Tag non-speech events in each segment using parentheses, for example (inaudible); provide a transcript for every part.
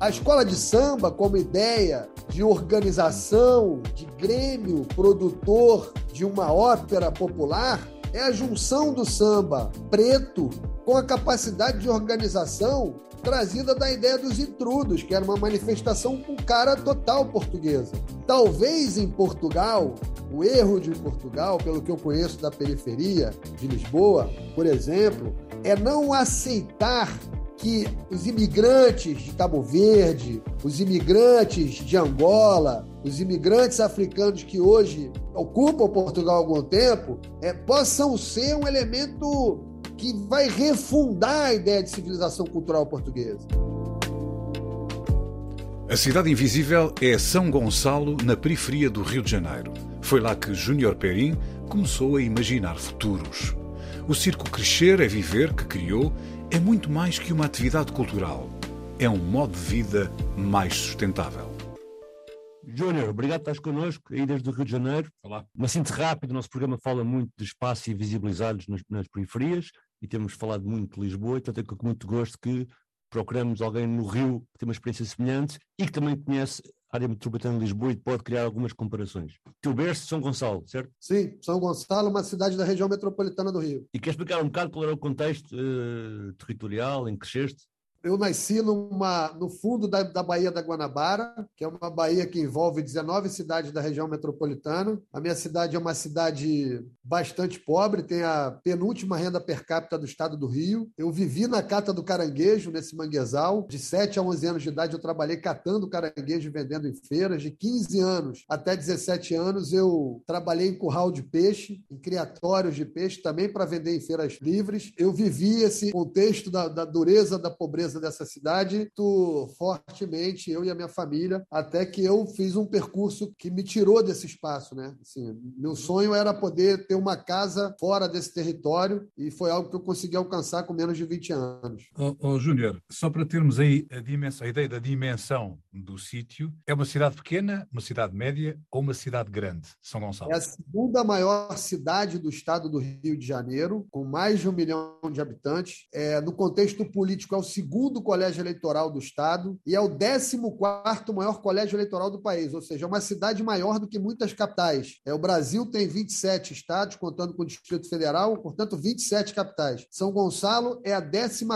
A escola de samba, como ideia de organização, de grêmio produtor de uma ópera popular, é a junção do samba preto com a capacidade de organização trazida da ideia dos intrudos, que era uma manifestação com cara total portuguesa. Talvez em Portugal, o erro de Portugal, pelo que eu conheço da periferia de Lisboa, por exemplo, é não aceitar que os imigrantes de Cabo Verde, os imigrantes de Angola, os imigrantes africanos que hoje ocupam Portugal há algum tempo, é, possam ser um elemento que vai refundar a ideia de civilização cultural portuguesa. A Cidade Invisível é São Gonçalo, na periferia do Rio de Janeiro. Foi lá que Júnior Perim começou a imaginar futuros. O Circo Crescer é Viver, que criou, é muito mais que uma atividade cultural. É um modo de vida mais sustentável. Júnior, obrigado por estás connosco aí desde o Rio de Janeiro. Olá. Uma síntese rápida, o nosso programa fala muito de espaço e visibilizados nas, nas periferias e temos falado muito de Lisboa, então tenho com muito gosto que procuramos alguém no Rio que tem uma experiência semelhante e que também conhece área metropolitana de Lisboa e pode criar algumas comparações. Teu berço, São Gonçalo, certo? Sim, São Gonçalo, uma cidade da região metropolitana do Rio. E quer explicar um bocado qual era o contexto uh, territorial em que cresceste? Eu nasci numa, no fundo da, da Baía da Guanabara, que é uma baía que envolve 19 cidades da região metropolitana. A minha cidade é uma cidade bastante pobre, tem a penúltima renda per capita do estado do Rio. Eu vivi na cata do caranguejo, nesse manguezal. De 7 a 11 anos de idade, eu trabalhei catando caranguejo e vendendo em feiras. De 15 anos até 17 anos, eu trabalhei em curral de peixe, em criatórios de peixe, também para vender em feiras livres. Eu vivi esse contexto da, da dureza da pobreza dessa cidade tu, fortemente, eu e a minha família, até que eu fiz um percurso que me tirou desse espaço, né? Assim, meu sonho era poder ter uma casa fora desse território e foi algo que eu consegui alcançar com menos de 20 anos. Oh, oh Júnior, só para termos aí a, dimensão, a ideia da dimensão do sítio, é uma cidade pequena, uma cidade média ou uma cidade grande, São Gonçalo? É a segunda maior cidade do estado do Rio de Janeiro, com mais de um milhão de habitantes. É, no contexto político, é o segundo segundo colégio eleitoral do Estado e é o 14 maior colégio eleitoral do país, ou seja, é uma cidade maior do que muitas capitais. É, o Brasil tem 27 estados, contando com o Distrito Federal, portanto, 27 capitais. São Gonçalo é a 14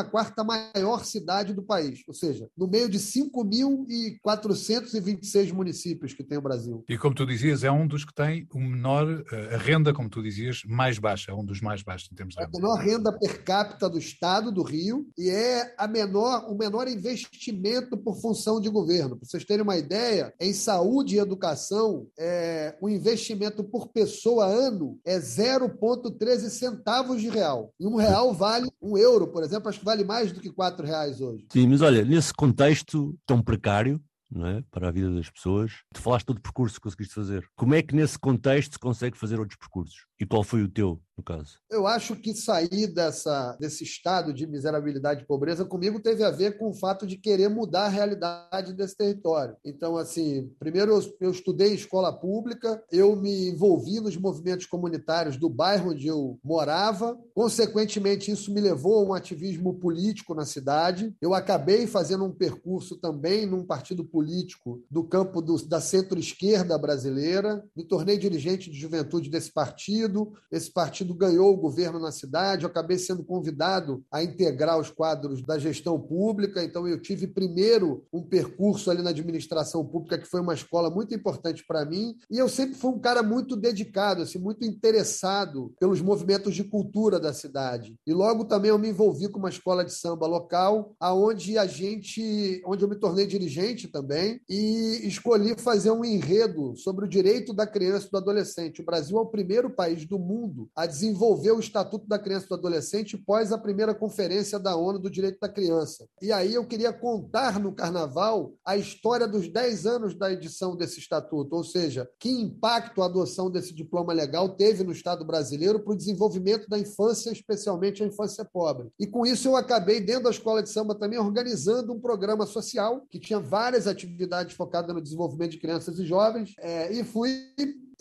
maior cidade do país, ou seja, no meio de 5.426 municípios que tem o Brasil. E como tu dizias, é um dos que tem o menor, eh, a renda, como tu dizias, mais baixa, é um dos mais baixos em termos de renda. É a menor renda per capita do estado do Rio e é a menor menor, o menor investimento por função de governo. Para vocês terem uma ideia, em saúde e educação, é, o investimento por pessoa ano é 0,13 centavos de real. E um real vale um euro, por exemplo, acho que vale mais do que quatro reais hoje. Sim, mas olha, nesse contexto tão precário, é? para a vida das pessoas. Tu falaste todo o percurso que conseguiste fazer. Como é que nesse contexto se consegue fazer outros percursos? E qual foi o teu, no caso? Eu acho que sair dessa, desse estado de miserabilidade e pobreza comigo teve a ver com o fato de querer mudar a realidade desse território. Então, assim, primeiro eu, eu estudei escola pública, eu me envolvi nos movimentos comunitários do bairro onde eu morava. Consequentemente, isso me levou a um ativismo político na cidade. Eu acabei fazendo um percurso também num partido político do campo do, da centro-esquerda brasileira. Me tornei dirigente de juventude desse partido, esse partido ganhou o governo na cidade, eu acabei sendo convidado a integrar os quadros da gestão pública, então eu tive primeiro um percurso ali na administração pública, que foi uma escola muito importante para mim, e eu sempre fui um cara muito dedicado, assim, muito interessado pelos movimentos de cultura da cidade. E logo também eu me envolvi com uma escola de samba local, aonde a gente, onde eu me tornei dirigente também, e escolhi fazer um enredo sobre o direito da criança e do adolescente. O Brasil é o primeiro país do mundo a desenvolver o Estatuto da Criança e do Adolescente pós a primeira conferência da ONU do Direito da Criança. E aí eu queria contar no Carnaval a história dos 10 anos da edição desse estatuto, ou seja, que impacto a adoção desse diploma legal teve no Estado brasileiro para o desenvolvimento da infância, especialmente a infância pobre. E com isso eu acabei, dentro da escola de samba também, organizando um programa social que tinha várias atividades focadas no desenvolvimento de crianças e jovens, é, e fui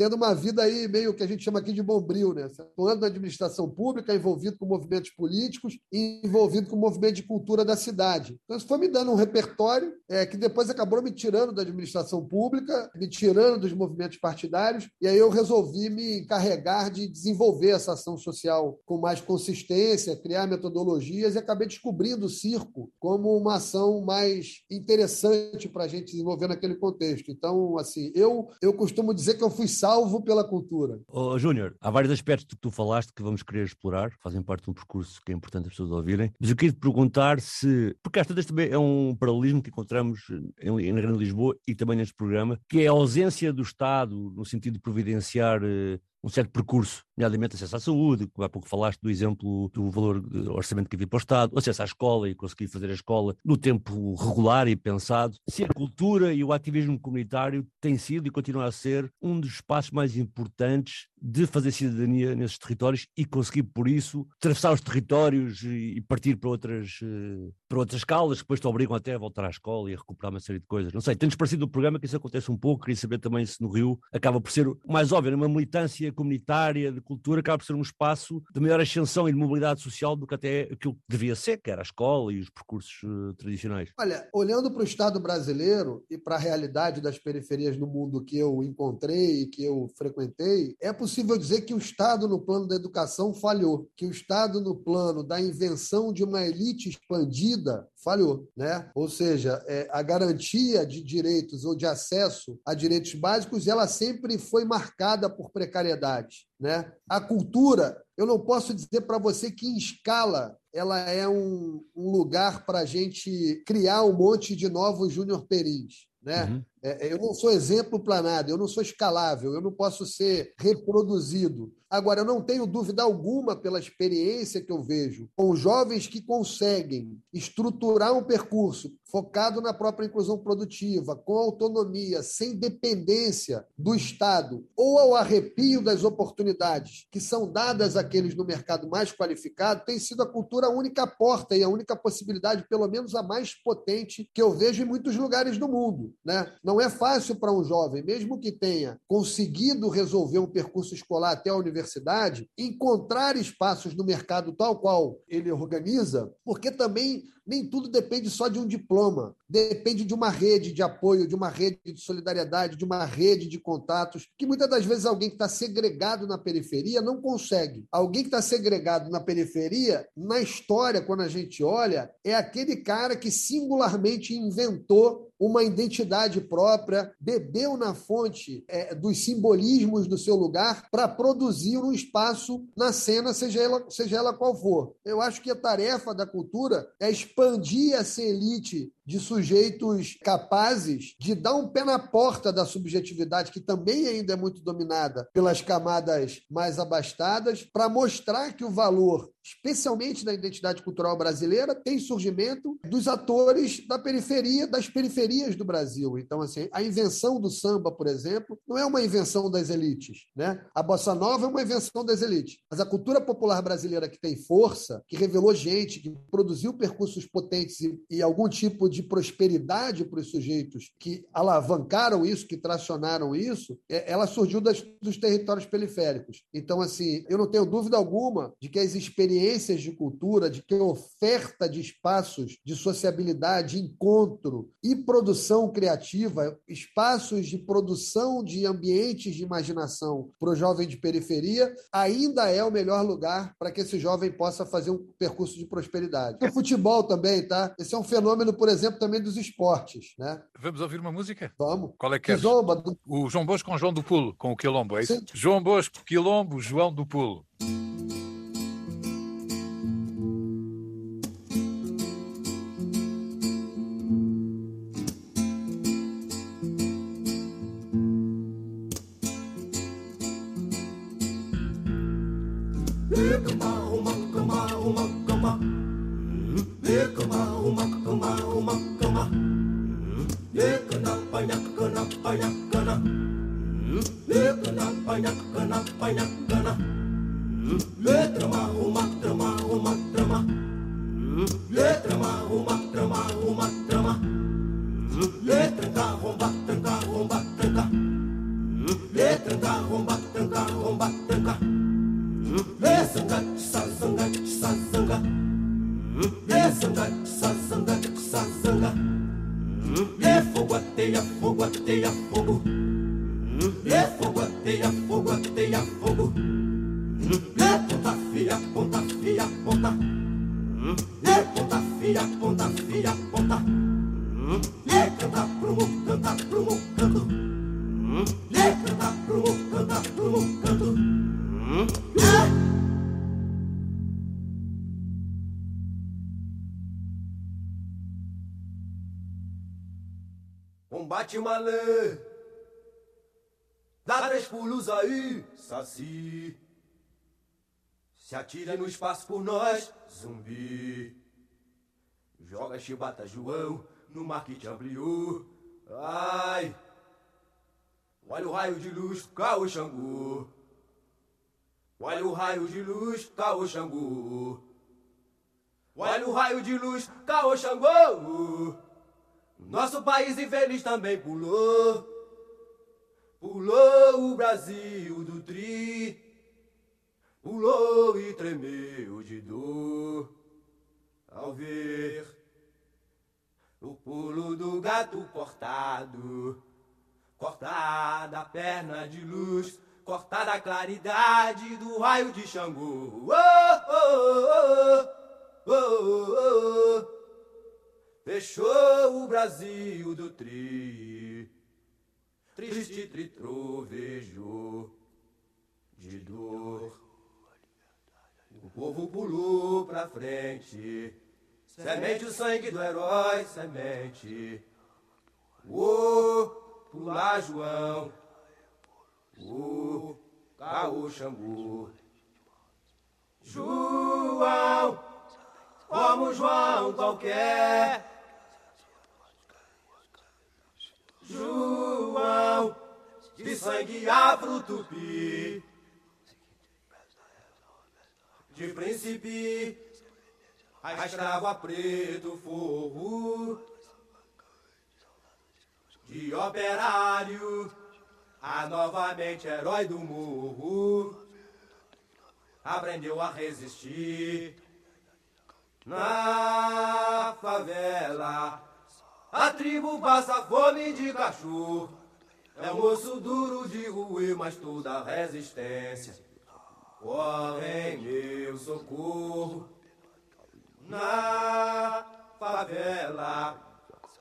tendo uma vida aí meio que a gente chama aqui de bombril, né? Atuando na administração pública, envolvido com movimentos políticos e envolvido com o movimento de cultura da cidade. Então, isso foi me dando um repertório é, que depois acabou me tirando da administração pública, me tirando dos movimentos partidários, e aí eu resolvi me encarregar de desenvolver essa ação social com mais consistência, criar metodologias, e acabei descobrindo o circo como uma ação mais interessante para a gente desenvolver naquele contexto. Então, assim, eu, eu costumo dizer que eu fui salvo salvo pela cultura. Oh, Júnior, há vários aspectos que tu falaste que vamos querer explorar, fazem parte de um percurso que é importante as pessoas ouvirem, mas eu queria te perguntar se, porque às vezes também é um paralelismo que encontramos em, em Grande Lisboa e também neste programa, que é a ausência do Estado no sentido de providenciar eh, um certo percurso, nomeadamente acesso à saúde, há pouco falaste do exemplo do valor de orçamento que havia para o Estado, acesso à escola e conseguir fazer a escola no tempo regular e pensado. Se a cultura e o ativismo comunitário têm sido e continua a ser um dos espaços mais importantes de fazer cidadania nesses territórios e conseguir, por isso, atravessar os territórios e partir para outras, eh, para outras escalas que depois te obrigam até a voltar à escola e a recuperar uma série de coisas. Não sei, tem-nos parecido o programa que isso acontece um pouco, queria saber também se no Rio acaba por ser mais óbvio, uma militância comunitária de cultura acaba por ser um espaço de maior ascensão e de mobilidade social do que até aquilo que devia ser, que era a escola e os percursos uh, tradicionais. Olha, olhando para o Estado brasileiro e para a realidade das periferias no mundo que eu encontrei e que eu frequentei, é possível dizer que o Estado, no plano da educação, falhou, que o Estado, no plano da invenção de uma elite expandida, falhou. Né? Ou seja, é, a garantia de direitos ou de acesso a direitos básicos, ela sempre foi marcada por precariedade. Né? A cultura, eu não posso dizer para você que em escala ela é um, um lugar para a gente criar um monte de novos Júnior Perins. Né? Uhum. É, é, eu não sou exemplo planado, eu não sou escalável, eu não posso ser reproduzido. Agora, eu não tenho dúvida alguma, pela experiência que eu vejo, com jovens que conseguem estruturar um percurso focado na própria inclusão produtiva, com autonomia, sem dependência do Estado, ou ao arrepio das oportunidades que são dadas àqueles no mercado mais qualificado, tem sido a cultura a única porta e a única possibilidade, pelo menos a mais potente, que eu vejo em muitos lugares do mundo. Né? Não é fácil para um jovem, mesmo que tenha conseguido resolver um percurso escolar até a universidade, encontrar espaços no mercado tal qual ele organiza, porque também nem tudo depende só de um diploma, depende de uma rede de apoio, de uma rede de solidariedade, de uma rede de contatos, que muitas das vezes alguém que está segregado na periferia não consegue. Alguém que está segregado na periferia, na história, quando a gente olha, é aquele cara que singularmente inventou uma identidade própria, bebeu na fonte é, dos simbolismos do seu lugar para produzir um espaço na cena, seja ela, seja ela qual for. Eu acho que a tarefa da cultura é expandir essa elite de sujeitos capazes de dar um pé na porta da subjetividade, que também ainda é muito dominada pelas camadas mais abastadas, para mostrar que o valor, especialmente da identidade cultural brasileira, tem surgimento dos atores da periferia, das periferias do Brasil. Então, assim, a invenção do samba, por exemplo, não é uma invenção das elites, né? A bossa nova é uma invenção das elites, mas a cultura popular brasileira que tem força, que revelou gente, que produziu percursos potentes e, e algum tipo de prosperidade para os sujeitos que alavancaram isso, que tracionaram isso, é, ela surgiu das, dos territórios periféricos. Então, assim, eu não tenho dúvida alguma de que as experiências de cultura, de que a oferta de espaços de sociabilidade, encontro e produção criativa, espaços de produção de ambientes de imaginação para o jovem de periferia, ainda é o melhor lugar para que esse jovem possa fazer um percurso de prosperidade. O futebol também, tá? Esse é um fenômeno, por exemplo, exemplo, também dos esportes. Né? Vamos ouvir uma música? Vamos. Qual é que é? Do... O João Bosco com João do Pulo, com o Quilombo, é isso? Sim. João Bosco, Quilombo, João do Pulo. Combate malê, dá três pulos aí, saci. Se atira no espaço por nós, zumbi. Joga chibata João no marquete ampliou. Ai, olha o raio de luz, caô Xangô. Olha o raio de luz, caô Xangô. Olha o raio de luz, caô Xangô. Nosso país infeliz também pulou. Pulou o Brasil do tri. Pulou e tremeu de dor ao ver o pulo do gato cortado. Cortada a perna de luz, cortada a claridade do raio de Xangô. Oh, oh, oh, oh, oh, oh. Fechou o Brasil do tri, triste tritrovejou de dor. O povo pulou pra frente, semente o sangue do herói, semente. O pular João, o caô Xangô. João, como João qualquer. João, de sangue afro-tupi, de príncipe, a escravo a preto forro, de operário, a novamente herói do morro, aprendeu a resistir na favela. A tribo passa fome de cachorro. É moço duro de ruir, mas toda resistência. Corre meu socorro. Na favela.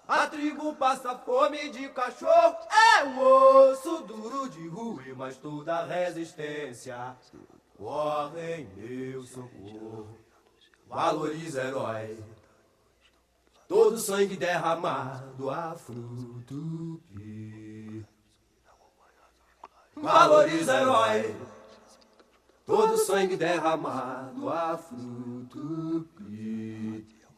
A tribo passa fome de cachorro. É um osso duro de ruir, mas toda resistência. Corre meu socorro. Valoriza herói. Todo sangue derramado a fruto Valoriza herói. Todo sangue derramado a fruto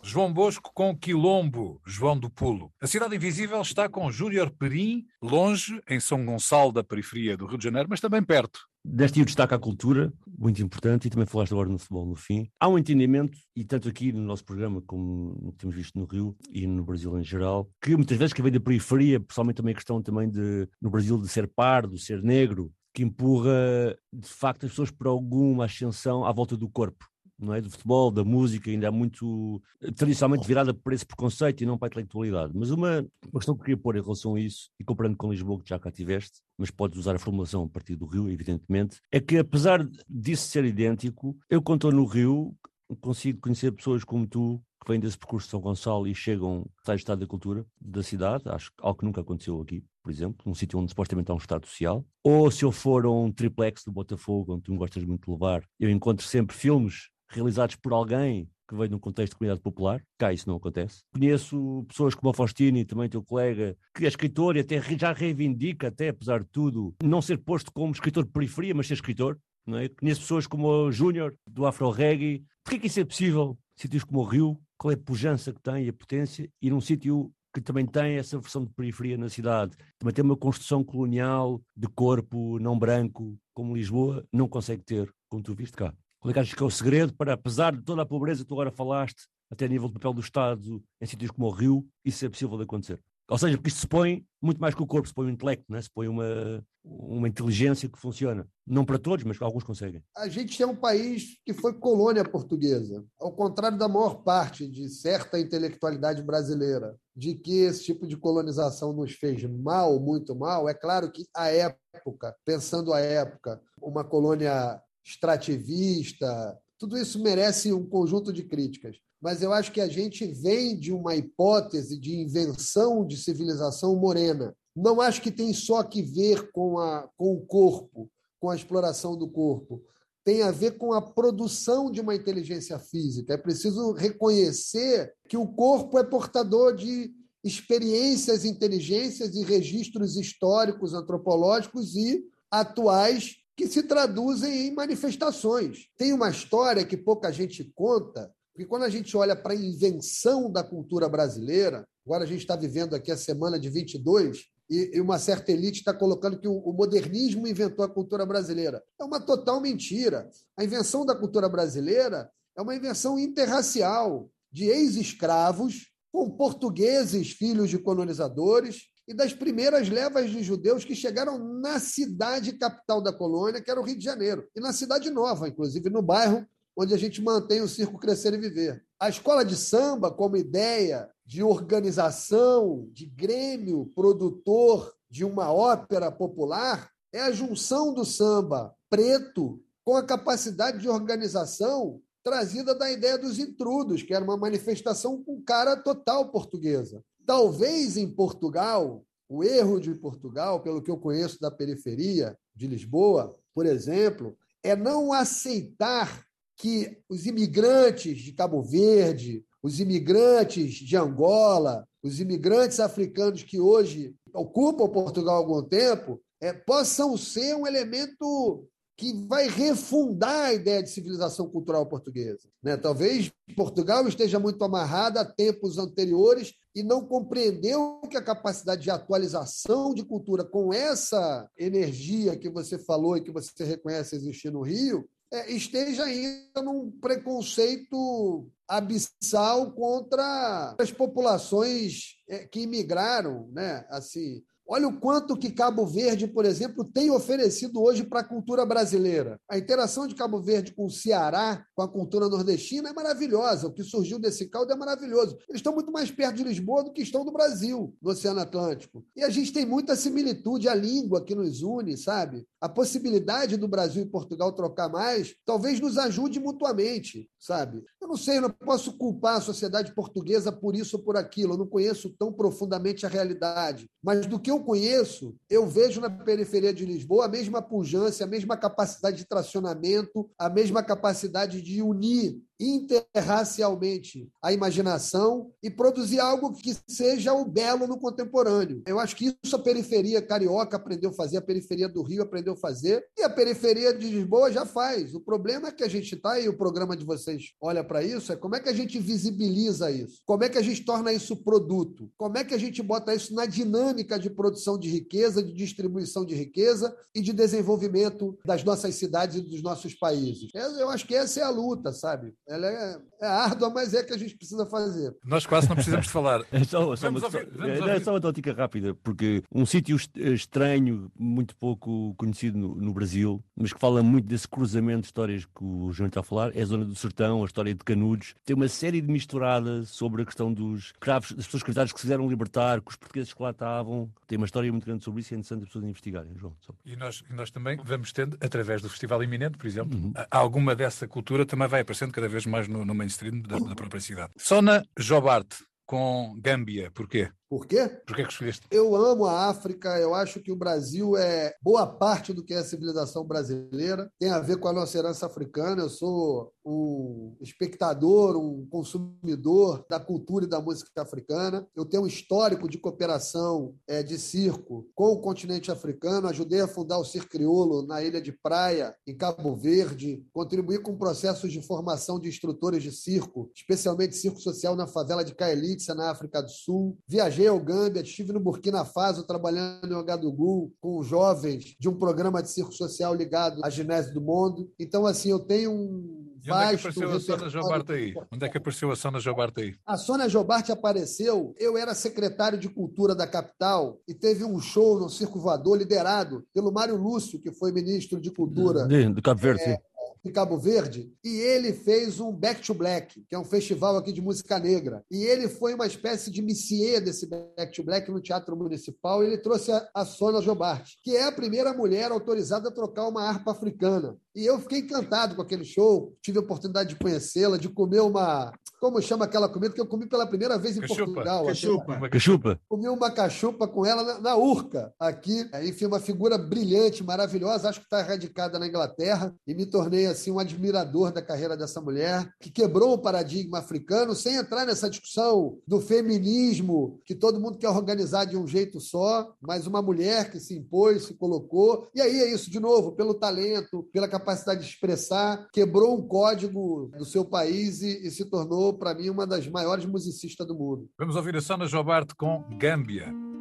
João Bosco com Quilombo, João do Pulo. A Cidade Invisível está com Júnior Perim, longe, em São Gonçalo, da periferia do Rio de Janeiro, mas também perto. Deste o destaque à cultura, muito importante, e também falaste agora no futebol no fim. Há um entendimento, e tanto aqui no nosso programa como no que temos visto no Rio e no Brasil em geral, que muitas vezes que vem da periferia, principalmente também a questão também de, no Brasil de ser pardo, ser negro, que empurra de facto as pessoas para alguma ascensão à volta do corpo não é? do futebol, da música, ainda é muito tradicionalmente virada por esse preconceito e não para a intelectualidade. Mas uma, uma questão que eu queria pôr em relação a isso, e comparando com Lisboa, que já cá tiveste, mas podes usar a formulação a partir do Rio, evidentemente, é que apesar disso ser idêntico, eu quando estou no Rio consigo conhecer pessoas como tu, que vêm desse percurso de São Gonçalo e chegam ao estado da cultura da cidade, acho algo que nunca aconteceu aqui, por exemplo, num sítio onde supostamente há um estado social, ou se eu for a um triplex do Botafogo, onde tu gostas muito de levar, eu encontro sempre filmes realizados por alguém que veio de um contexto de comunidade popular, cá isso não acontece. Conheço pessoas como a Faustini, também teu colega, que é escritor e até já reivindica, até apesar de tudo, não ser posto como escritor de periferia, mas ser escritor, não é? Conheço pessoas como o Júnior, do Afro Reggae. Porquê que isso é possível? Sítios como o Rio, qual é a pujança que tem e a potência, e num sítio que também tem essa versão de periferia na cidade, também tem uma construção colonial de corpo não branco, como Lisboa não consegue ter, como tu viste cá. Qual é que achas que é o segredo para, apesar de toda a pobreza que tu agora falaste, até a nível do papel do Estado em sítios como o Rio, isso é possível de acontecer? Ou seja, porque isto se põe muito mais que o corpo, se põe o intelecto, né? se põe uma, uma inteligência que funciona. Não para todos, mas alguns conseguem. A gente é um país que foi colônia portuguesa, ao contrário da maior parte de certa intelectualidade brasileira, de que esse tipo de colonização nos fez mal, muito mal. É claro que a época, pensando a época, uma colônia extrativista, tudo isso merece um conjunto de críticas. Mas eu acho que a gente vem de uma hipótese de invenção de civilização morena. Não acho que tem só que ver com, a, com o corpo, com a exploração do corpo. Tem a ver com a produção de uma inteligência física. É preciso reconhecer que o corpo é portador de experiências, inteligências e registros históricos, antropológicos e atuais que se traduzem em manifestações. Tem uma história que pouca gente conta, porque quando a gente olha para a invenção da cultura brasileira, agora a gente está vivendo aqui a semana de 22, e, uma certa elite está colocando que o, modernismo inventou a cultura brasileira. É uma total mentira. A invenção da cultura brasileira é uma invenção interracial de ex-escravos com portugueses, filhos de colonizadores, e das primeiras levas de judeus que chegaram na cidade capital da colônia, que era o Rio de Janeiro, e na cidade nova, inclusive no bairro onde a gente mantém o circo crescer e viver. A escola de samba, como ideia de organização, de grêmio produtor de uma ópera popular, é a junção do samba preto com a capacidade de organização trazida da ideia dos intrudos, que era uma manifestação com cara total portuguesa. Talvez em Portugal, o erro de Portugal, pelo que eu conheço da periferia de Lisboa, por exemplo, é não aceitar que os imigrantes de Cabo Verde, os imigrantes de Angola, os imigrantes africanos que hoje ocupam Portugal há algum tempo, é, possam ser um elemento que vai refundar a ideia de civilização cultural portuguesa. Né? Talvez Portugal esteja muito amarrada a tempos anteriores e não compreendeu que a capacidade de atualização de cultura com essa energia que você falou e que você reconhece existir no Rio é, esteja ainda num preconceito abissal contra as populações é, que imigraram, né? Assim, Olha o quanto que Cabo Verde, por exemplo, tem oferecido hoje para a cultura brasileira. A interação de Cabo Verde com o Ceará, com a cultura nordestina, é maravilhosa. O que surgiu desse caldo é maravilhoso. Eles estão muito mais perto de Lisboa do que estão do Brasil, no Oceano Atlântico. E a gente tem muita similitude, a língua que nos une, sabe? A possibilidade do Brasil e Portugal trocar mais talvez nos ajude mutuamente, sabe? Eu não sei, eu não posso culpar a sociedade portuguesa por isso ou por aquilo. Eu não conheço tão profundamente a realidade. Mas do que eu conheço, eu vejo na periferia de Lisboa a mesma pujança, a mesma capacidade de tracionamento, a mesma capacidade de unir interracialmente a imaginação e produzir algo que seja o belo no contemporâneo. Eu acho que isso a periferia carioca aprendeu a fazer, a periferia do Rio aprendeu a fazer e a periferia de Lisboa já faz. O problema é que a gente está e o programa de vocês olha para isso é como é que a gente visibiliza isso, como é que a gente torna isso produto, como é que a gente bota isso na dinâmica de produção de riqueza, de distribuição de riqueza e de desenvolvimento das nossas cidades e dos nossos países. Eu acho que essa é a luta, sabe? Ela é, é árdua, mas é que a gente precisa fazer. Nós quase não precisamos de falar. (laughs) É só, só, uma, ouvir, só, é, só uma tótica rápida, porque um sítio estranho, muito pouco conhecido no, no, Brasil, mas que fala muito desse cruzamento de histórias que o João está a falar, é a Zona do Sertão, a história de Canudos. Tem uma série de misturadas sobre a questão dos cravos, das pessoas que se quiseram libertar, com os portugueses que lá estavam. Tem uma história muito grande sobre isso e é interessante as pessoas investigarem, João. Só. E nós, nós também vamos tendo, através do Festival Iminente, por exemplo, uhum. alguma dessa cultura também vai aparecendo cada vez vez mais no, no mainstream da, da própria cidade. Sona Jobart com Gâmbia, porquê? Por quê? Por que, que escolheste? Eu amo a África, eu acho que o Brasil é boa parte do que é a civilização brasileira, tem a ver com a nossa herança africana. Eu sou um espectador, um consumidor da cultura e da música africana. Eu tenho um histórico de cooperação é, de circo com o continente africano, ajudei a fundar o Circo Crioulo na Ilha de Praia, em Cabo Verde, contribuí com processos de formação de instrutores de circo, especialmente circo social na favela de Kaelitsa, na África do Sul. Viajei ao Gâmbia, estive no Burkina Faso trabalhando em Ouagadougou com jovens de um programa de circo social ligado à Ginésio do Mundo. Então, assim, eu tenho um e onde é que apareceu a Sônia Jobarte aí? Onde é que apareceu a Sônia Jobarte aí? A Sônia Jobarte apareceu, eu era secretário de Cultura da capital e teve um show no Circo Voador liderado pelo Mário Lúcio, que foi ministro de Cultura. De, do Cabo Verde, é, de Cabo Verde, e ele fez um Back to Black, que é um festival aqui de música negra. E ele foi uma espécie de missier desse Back to Black no Teatro Municipal, e ele trouxe a, a Sônia Jobart, que é a primeira mulher autorizada a trocar uma harpa africana. E eu fiquei encantado com aquele show, tive a oportunidade de conhecê-la, de comer uma. Como chama aquela comida que eu comi pela primeira vez em cachupa. Portugal? Cachupa. cachupa. Comi uma cachupa com ela na, na Urca, aqui. Enfim, uma figura brilhante, maravilhosa. Acho que está radicada na Inglaterra. E me tornei assim um admirador da carreira dessa mulher, que quebrou o paradigma africano, sem entrar nessa discussão do feminismo, que todo mundo quer organizar de um jeito só, mas uma mulher que se impôs, se colocou. E aí é isso, de novo, pelo talento, pela capacidade de expressar, quebrou um código do seu país e, e se tornou, para mim, uma das maiores musicistas do mundo. Vamos ouvir a Sona Jobarte com Gâmbia.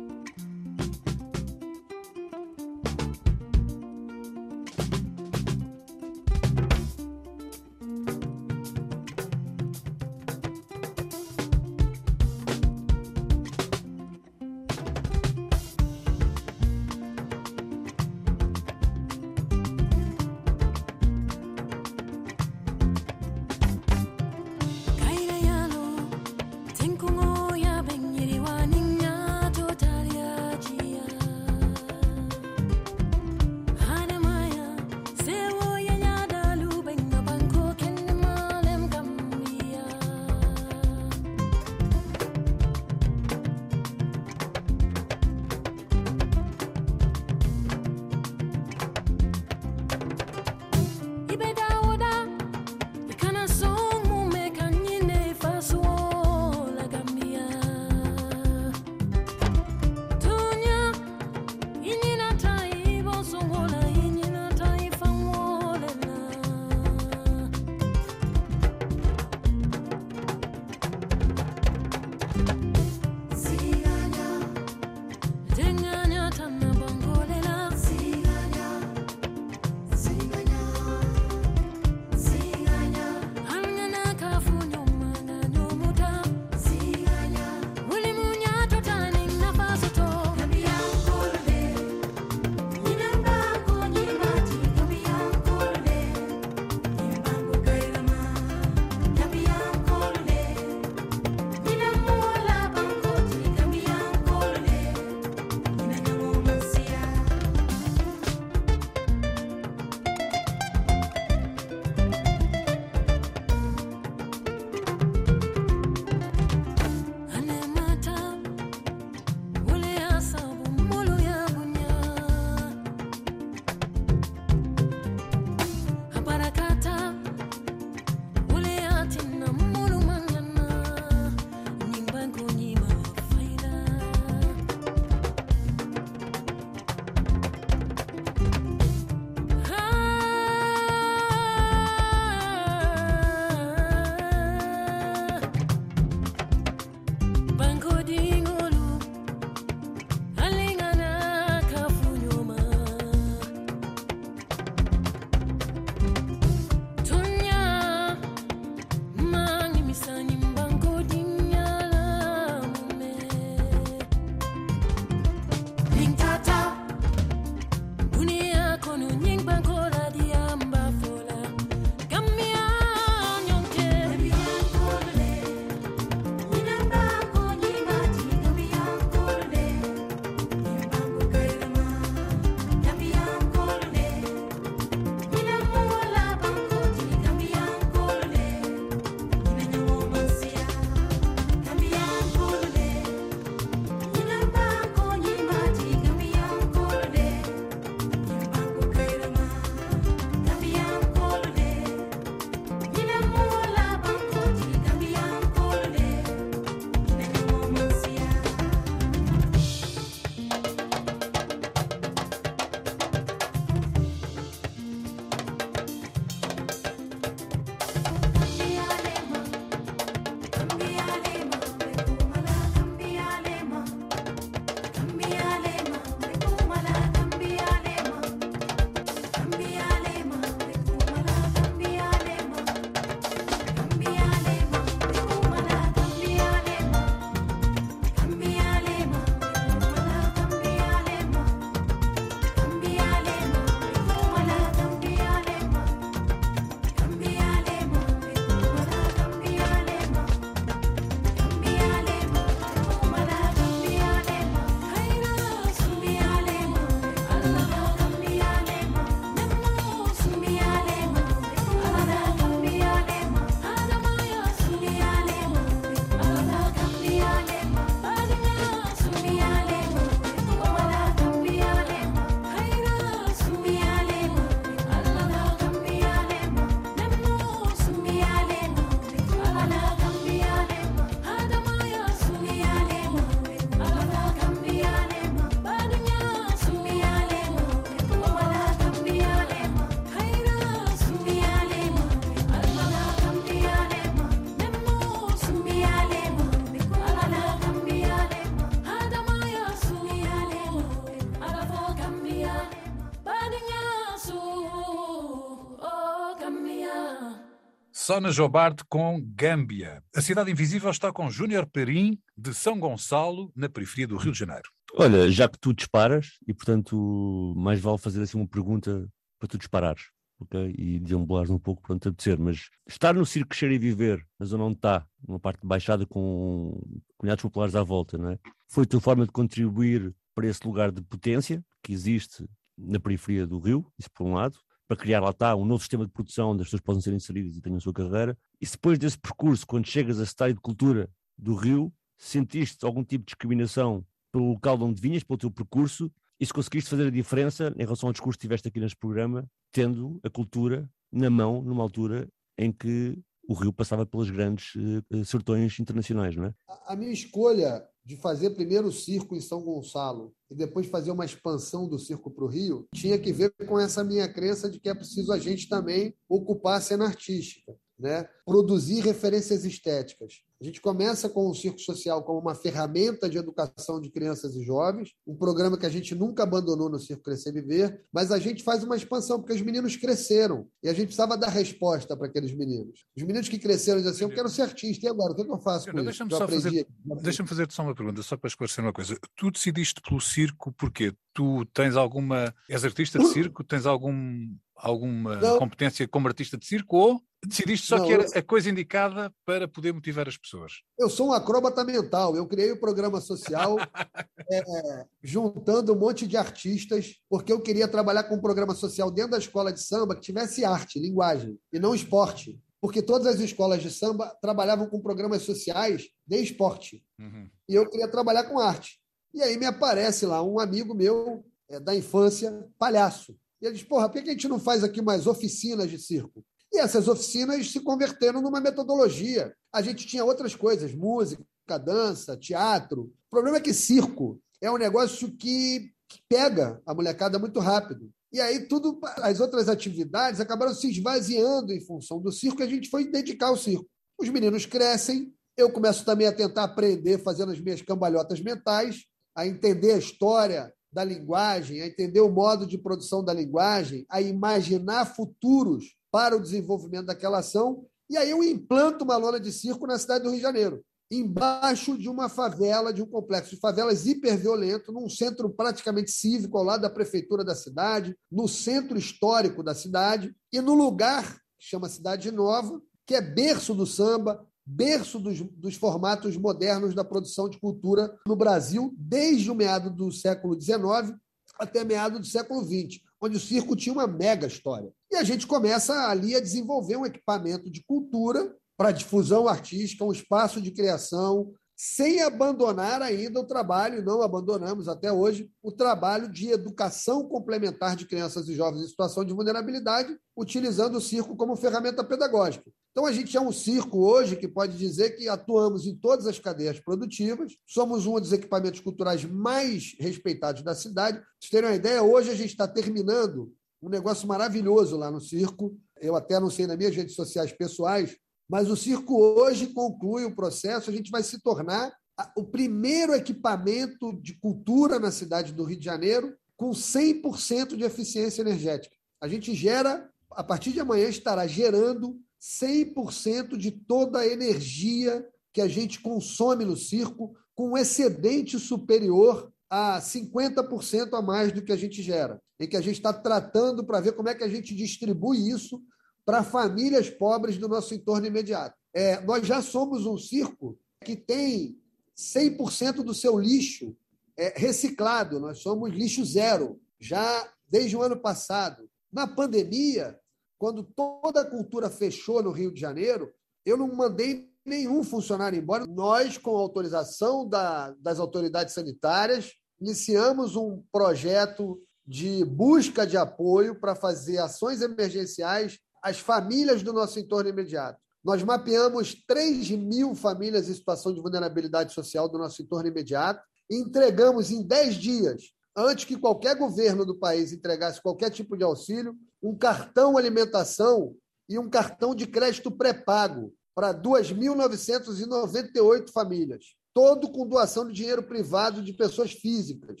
Sona Jobarte com Gâmbia. A Cidade Invisível está com Júnior Perim, de São Gonçalo, na periferia do Rio de Janeiro. Olha, já que tu disparas, e portanto mais vale fazer assim uma pergunta para tu disparares, ok? E deambulares um pouco para te apetecer, mas estar no Circo Cheiro e Viver, na zona onde está, numa parte baixada com comunidades populares à volta, não é? Foi a tua forma de contribuir para esse lugar de potência que existe na periferia do Rio, isso por um lado, para criar lá está um novo sistema de produção onde as pessoas possam ser inseridas e tenham a sua carreira. E depois desse percurso, quando chegas à cidade de cultura do Rio, sentiste algum tipo de discriminação pelo local de onde vinhas, pelo teu percurso, e se conseguiste fazer a diferença em relação ao discurso que tiveste aqui neste programa, tendo a cultura na mão numa altura em que o Rio passava pelas grandes uh, sertões internacionais, não é? A minha escolha de fazer primeiro o circo em São Gonçalo e depois fazer uma expansão do circo para o Rio, tinha que ver com essa minha crença de que é preciso a gente também ocupar a cena artística né? produzir referências estéticas. A gente começa com o Circo Social como uma ferramenta de educação de crianças e jovens, um programa que a gente nunca abandonou no Circo Crescer e Viver, mas a gente faz uma expansão, porque os meninos cresceram e a gente precisava dar resposta para aqueles meninos. Os meninos que cresceram dizem assim: Eu quero ser artista, e agora? O que, é que eu faço com deixa-me fazer, deixa-me fazer só uma pergunta, só para esclarecer uma coisa. Tu decidiste pelo circo porque tu tens alguma. És artista de (coughs) circo? Tens algum alguma não. competência como artista de circo ou decidiste só não, que era eu... a coisa indicada para poder motivar as pessoas? Eu sou um acróbata mental. Eu criei o um programa social (laughs) é, juntando um monte de artistas, porque eu queria trabalhar com um programa social dentro da escola de samba que tivesse arte, linguagem, e não esporte. Porque todas as escolas de samba trabalhavam com programas sociais de esporte. Uhum. E eu queria trabalhar com arte. E aí me aparece lá um amigo meu é, da infância, palhaço. E ele diz: porra, por que a gente não faz aqui mais oficinas de circo? E essas oficinas se converteram numa metodologia. A gente tinha outras coisas, música, dança, teatro. O problema é que circo é um negócio que, pega a molecada muito rápido. E aí tudo, as outras atividades acabaram se esvaziando em função do circo e a gente foi dedicar ao circo. Os meninos crescem, eu começo também a tentar aprender fazendo as minhas cambalhotas mentais, a entender a história da linguagem, a entender o modo de produção da linguagem, a imaginar futuros para o desenvolvimento daquela ação. E aí eu implanto uma lona de circo na cidade do Rio de Janeiro, embaixo de uma favela, de um complexo de favelas hiperviolento, num centro praticamente cívico, ao lado da prefeitura da cidade, no centro histórico da cidade, e no lugar que chama Cidade Nova, que é berço do samba, berço dos, dos, formatos modernos da produção de cultura no Brasil, desde o meado do século XIX até meado do século XX, onde o circo tinha uma mega história. E a gente começa ali a desenvolver um equipamento de cultura para difusão artística, um espaço de criação, sem abandonar ainda o trabalho, não abandonamos até hoje, o trabalho de educação complementar de crianças e jovens em situação de vulnerabilidade, utilizando o circo como ferramenta pedagógica. Então, a gente é um circo hoje que pode dizer que atuamos em todas as cadeias produtivas, somos um dos equipamentos culturais mais respeitados da cidade. Para vocês terem uma ideia, hoje a gente está terminando um negócio maravilhoso lá no circo. Eu até anunciei nas minhas redes sociais pessoais, mas o circo hoje conclui o processo, a gente vai se tornar o primeiro equipamento de cultura na cidade do Rio de Janeiro com 100% de eficiência energética. A gente gera, a partir de amanhã, estará gerando 100% de toda a energia que a gente consome no circo, com um excedente superior a 50% a mais do que a gente gera. Em que a gente está tratando para ver como é que a gente distribui isso para famílias pobres do nosso entorno imediato. É, nós já somos um circo que tem 100% do seu lixo é, reciclado, nós somos lixo zero, já desde o ano passado. Na pandemia, quando toda a cultura fechou no Rio de Janeiro, eu não mandei nenhum funcionário embora. Nós, com autorização da, das autoridades sanitárias, iniciamos um projeto de busca de apoio para fazer ações emergenciais as famílias do nosso entorno imediato. Nós mapeamos 3 mil famílias em situação de vulnerabilidade social do nosso entorno imediato e entregamos em 10 dias, antes que qualquer governo do país entregasse qualquer tipo de auxílio, um cartão alimentação e um cartão de crédito pré-pago para 2.998 famílias, todo com doação de dinheiro privado de pessoas físicas.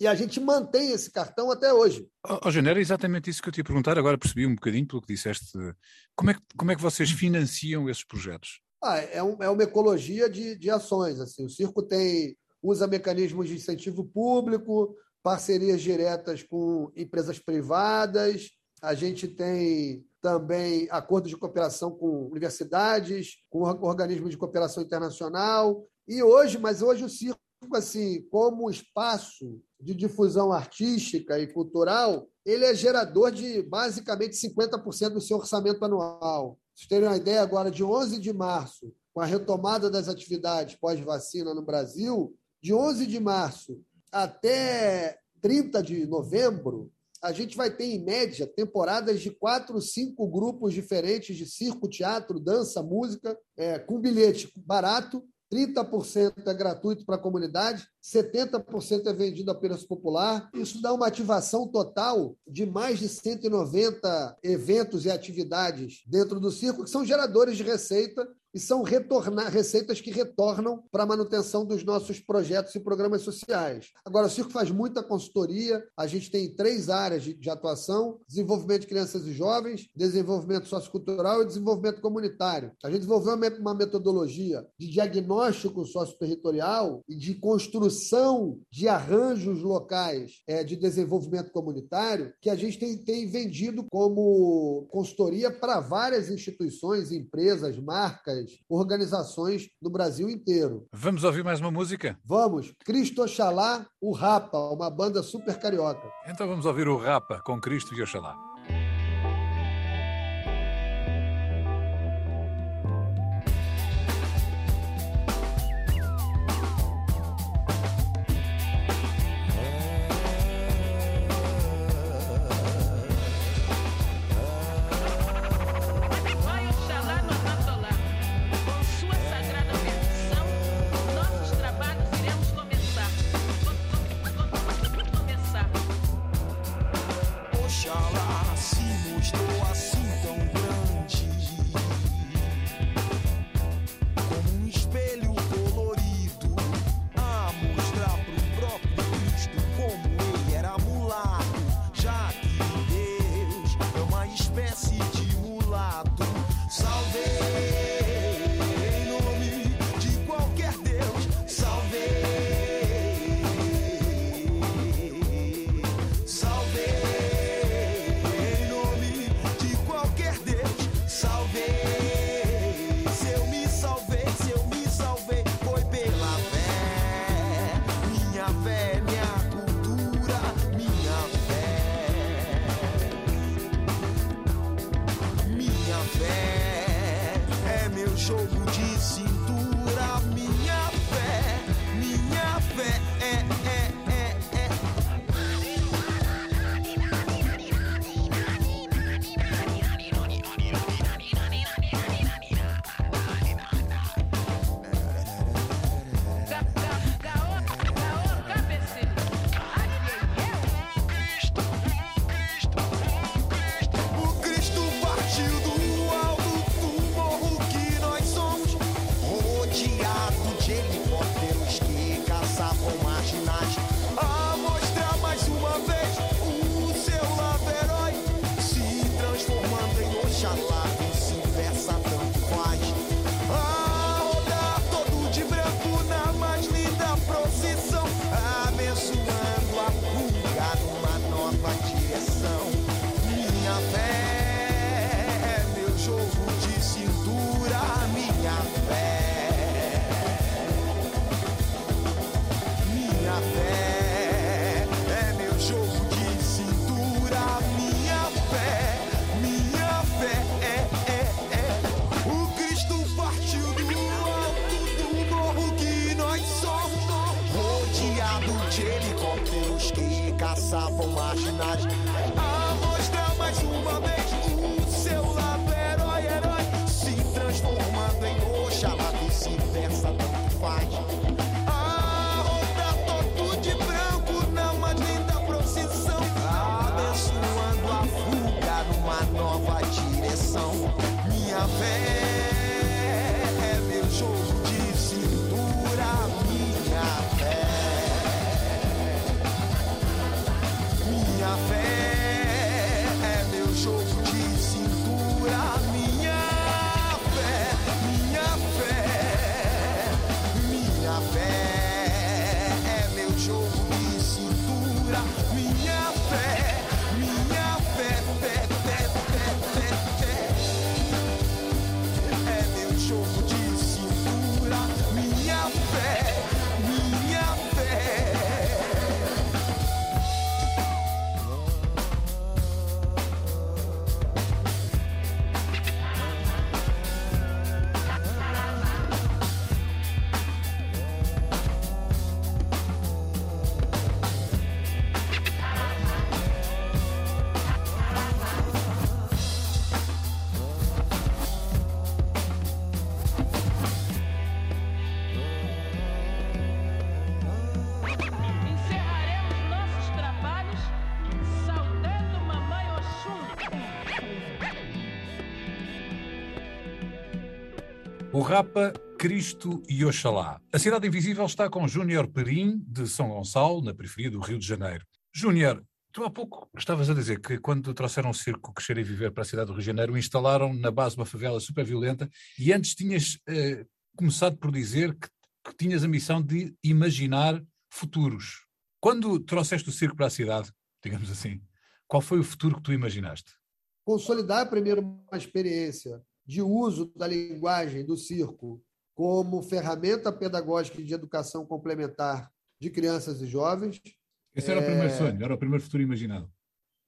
E a gente mantém esse cartão até hoje. Oh, oh era exatamente isso que eu te ia perguntar, agora percebi um bocadinho pelo que disseste. Como é que, como é que vocês financiam esses projetos? Ah, é, um, é uma ecologia de, de ações. Assim. O circo tem usa mecanismos de incentivo público, parcerias diretas com empresas privadas, a gente tem também acordos de cooperação com universidades, com organismos de cooperação internacional. E hoje, mas hoje o circo, assim, como espaço de difusão artística e cultural, ele é gerador de basicamente 50% do seu orçamento anual. Vocês terem uma ideia, agora, de 11 de março, com a retomada das atividades pós-vacina no Brasil, de 11 de março até 30 de novembro, a gente vai ter, em média, temporadas de quatro, cinco grupos diferentes de circo, teatro, dança, música, é, com bilhete barato 30% é gratuito para a comunidade, 70% é vendido a preço popular. Isso dá uma ativação total de mais de 190 eventos e atividades dentro do circo, que são geradores de receita e são receitas que retornam para a manutenção dos nossos projetos e programas sociais. Agora, o Circo faz muita consultoria, a gente tem três áreas de, de atuação: desenvolvimento de crianças e jovens, desenvolvimento sociocultural e desenvolvimento comunitário. A gente desenvolveu uma metodologia de diagnóstico socioterritorial e de construção de arranjos locais é, de desenvolvimento comunitário que a gente tem, tem vendido como consultoria para várias instituições, empresas, marcas, organizações no Brasil inteiro. Vamos ouvir mais uma música? Vamos. Cristo Oxalá, o Rapa, uma banda super carioca. Então vamos ouvir o Rapa com Cristo e Oxalá. O Rapa, Cristo e Oxalá. A Cidade Invisível está com Júnior Perim, de São Gonçalo, na periferia do Rio de Janeiro. Júnior, tu há pouco estavas a dizer que quando trouxeram o circo Crescer e Viver para a cidade do Rio de Janeiro, instalaram na base uma favela super violenta e antes tinhas eh, começado por dizer que, que tinhas a missão de imaginar futuros. Quando trouxeste o circo para a cidade, digamos assim, qual foi o futuro que tu imaginaste? Consolidar primeiro uma experiência de uso da linguagem do circo como ferramenta pedagógica de educação complementar de crianças e jovens. Esse era é... o primeiro sonho, era o primeiro futuro imaginado.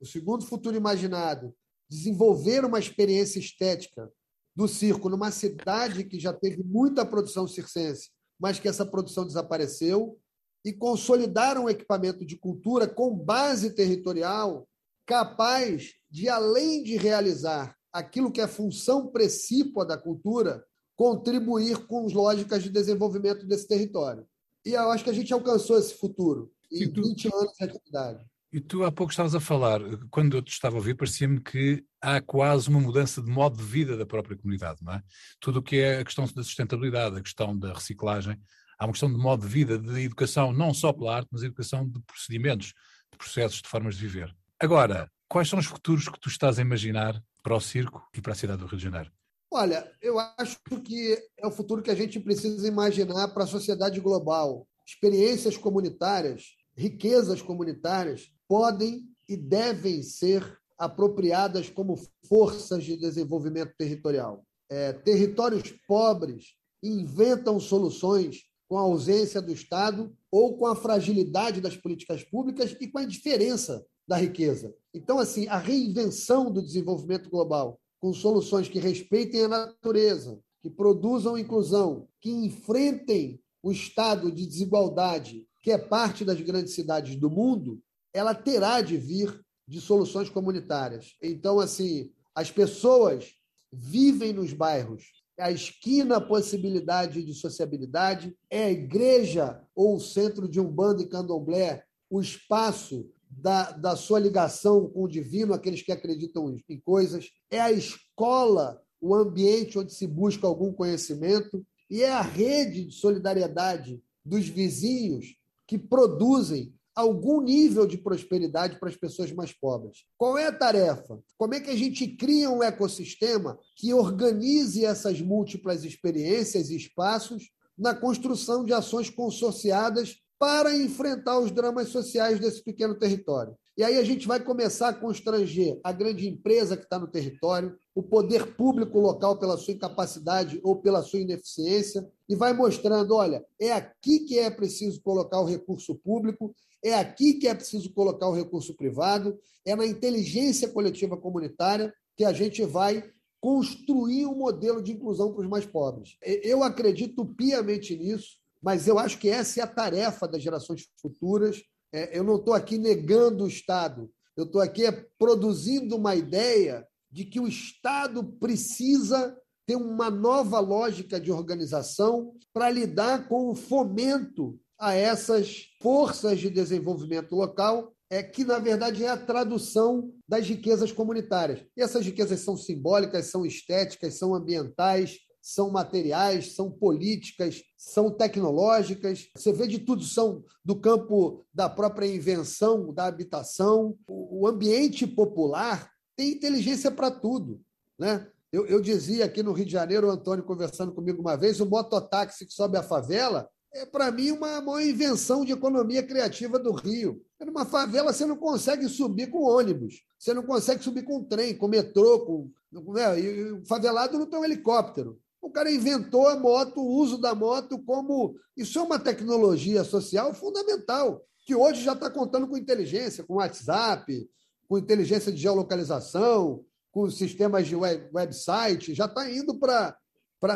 O segundo futuro imaginado, desenvolver uma experiência estética do circo numa cidade que já teve muita produção circense, mas que essa produção desapareceu, e consolidar um equipamento de cultura com base territorial capaz de, além de realizar aquilo que é função precípua da cultura, contribuir com as lógicas de desenvolvimento desse território. E eu acho que a gente alcançou esse futuro em tu, 20 anos de atividade. E tu há pouco estavas a falar, quando eu te estava a ouvir, parecia-me que há quase uma mudança de modo de vida da própria comunidade, não é? Tudo o que é a questão da sustentabilidade, a questão da reciclagem, há uma questão de modo de vida, de educação, não só pela arte, mas educação de procedimentos, de processos, de formas de viver. Agora, quais são os futuros que tu estás a imaginar para o circo e para a cidade do Rio de Janeiro? Olha, eu acho que é o futuro que a gente precisa imaginar para a sociedade global. Experiências comunitárias, riquezas comunitárias podem e devem ser apropriadas como forças de desenvolvimento territorial. É, territórios pobres inventam soluções com a ausência do Estado ou com a fragilidade das políticas públicas e com a indiferença da riqueza. Então, assim, a reinvenção do desenvolvimento global com soluções que respeitem a natureza, que produzam inclusão, que enfrentem o estado de desigualdade que é parte das grandes cidades do mundo, ela terá de vir de soluções comunitárias. Então, assim, as pessoas vivem nos bairros. A esquina, possibilidade de sociabilidade, é a igreja ou o centro de um bando e candomblé, o espaço da, da sua ligação com o divino, aqueles que acreditam em coisas, é a escola, o ambiente onde se busca algum conhecimento, e é a rede de solidariedade dos vizinhos que produzem algum nível de prosperidade para as pessoas mais pobres. Qual é a tarefa? Como é que a gente cria um ecossistema que organize essas múltiplas experiências e espaços na construção de ações consorciadas para enfrentar os dramas sociais desse pequeno território. E aí a gente vai começar a constranger a grande empresa que está no território, o poder público local pela sua incapacidade ou pela sua ineficiência, e vai mostrando: olha, é aqui que é preciso colocar o recurso público, é aqui que é preciso colocar o recurso privado, é na inteligência coletiva comunitária que a gente vai construir um modelo de inclusão para os mais pobres. Eu acredito piamente nisso mas eu acho que essa é a tarefa das gerações futuras. É, eu não estou aqui negando o Estado, eu estou aqui produzindo uma ideia de que o Estado precisa ter uma nova lógica de organização para lidar com o fomento a essas forças de desenvolvimento local, é que na verdade é a tradução das riquezas comunitárias. E essas riquezas são simbólicas, são estéticas, são ambientais, são materiais, são políticas, são tecnológicas. Você vê de tudo, são do campo da própria invenção, da habitação. O ambiente popular tem inteligência para tudo. Né? Eu, eu, dizia aqui no Rio de Janeiro, o Antônio conversando comigo uma vez, o mototáxi que sobe a favela é, para mim, uma maior invenção de economia criativa do Rio. Numa favela, você não consegue subir com ônibus, você não consegue subir com trem, com metrô, com, né? e o favelado não tem um helicóptero. O cara inventou a moto, o uso da moto como. Isso é uma tecnologia social fundamental, que hoje já está contando com inteligência, com WhatsApp, com inteligência de geolocalização, com sistemas de web, website, já está indo para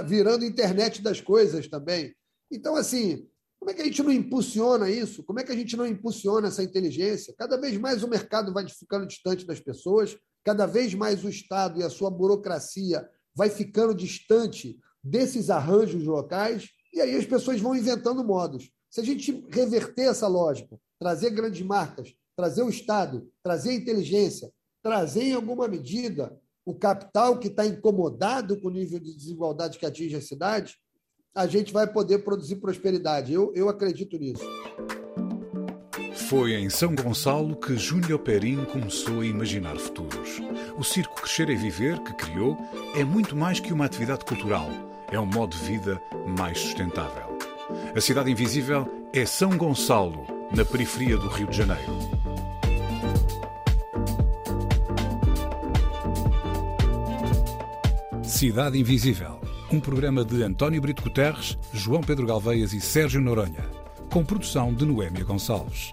virando internet das coisas também. Então, assim, como é que a gente não impulsiona isso? Como é que a gente não impulsiona essa inteligência? Cada vez mais o mercado vai ficando distante das pessoas, cada vez mais o Estado e a sua burocracia vai ficando distante desses arranjos locais, e aí as pessoas vão inventando modos. Se a gente reverter essa lógica, trazer grandes marcas, trazer o Estado, trazer a inteligência, trazer em alguma medida o capital que está incomodado com o nível de desigualdade que atinge a cidade, a gente vai poder produzir prosperidade. Eu, eu acredito nisso. Foi em São Gonçalo que Júnior Perim começou a imaginar futuros. O Circo Crescer e Viver, que criou, é muito mais que uma atividade cultural. É um modo de vida mais sustentável. A cidade invisível é São Gonçalo, na periferia do Rio de Janeiro. Cidade Invisível um programa de António Brito Guterres, João Pedro Galveias e Sérgio Noronha, com produção de Noémia Gonçalves.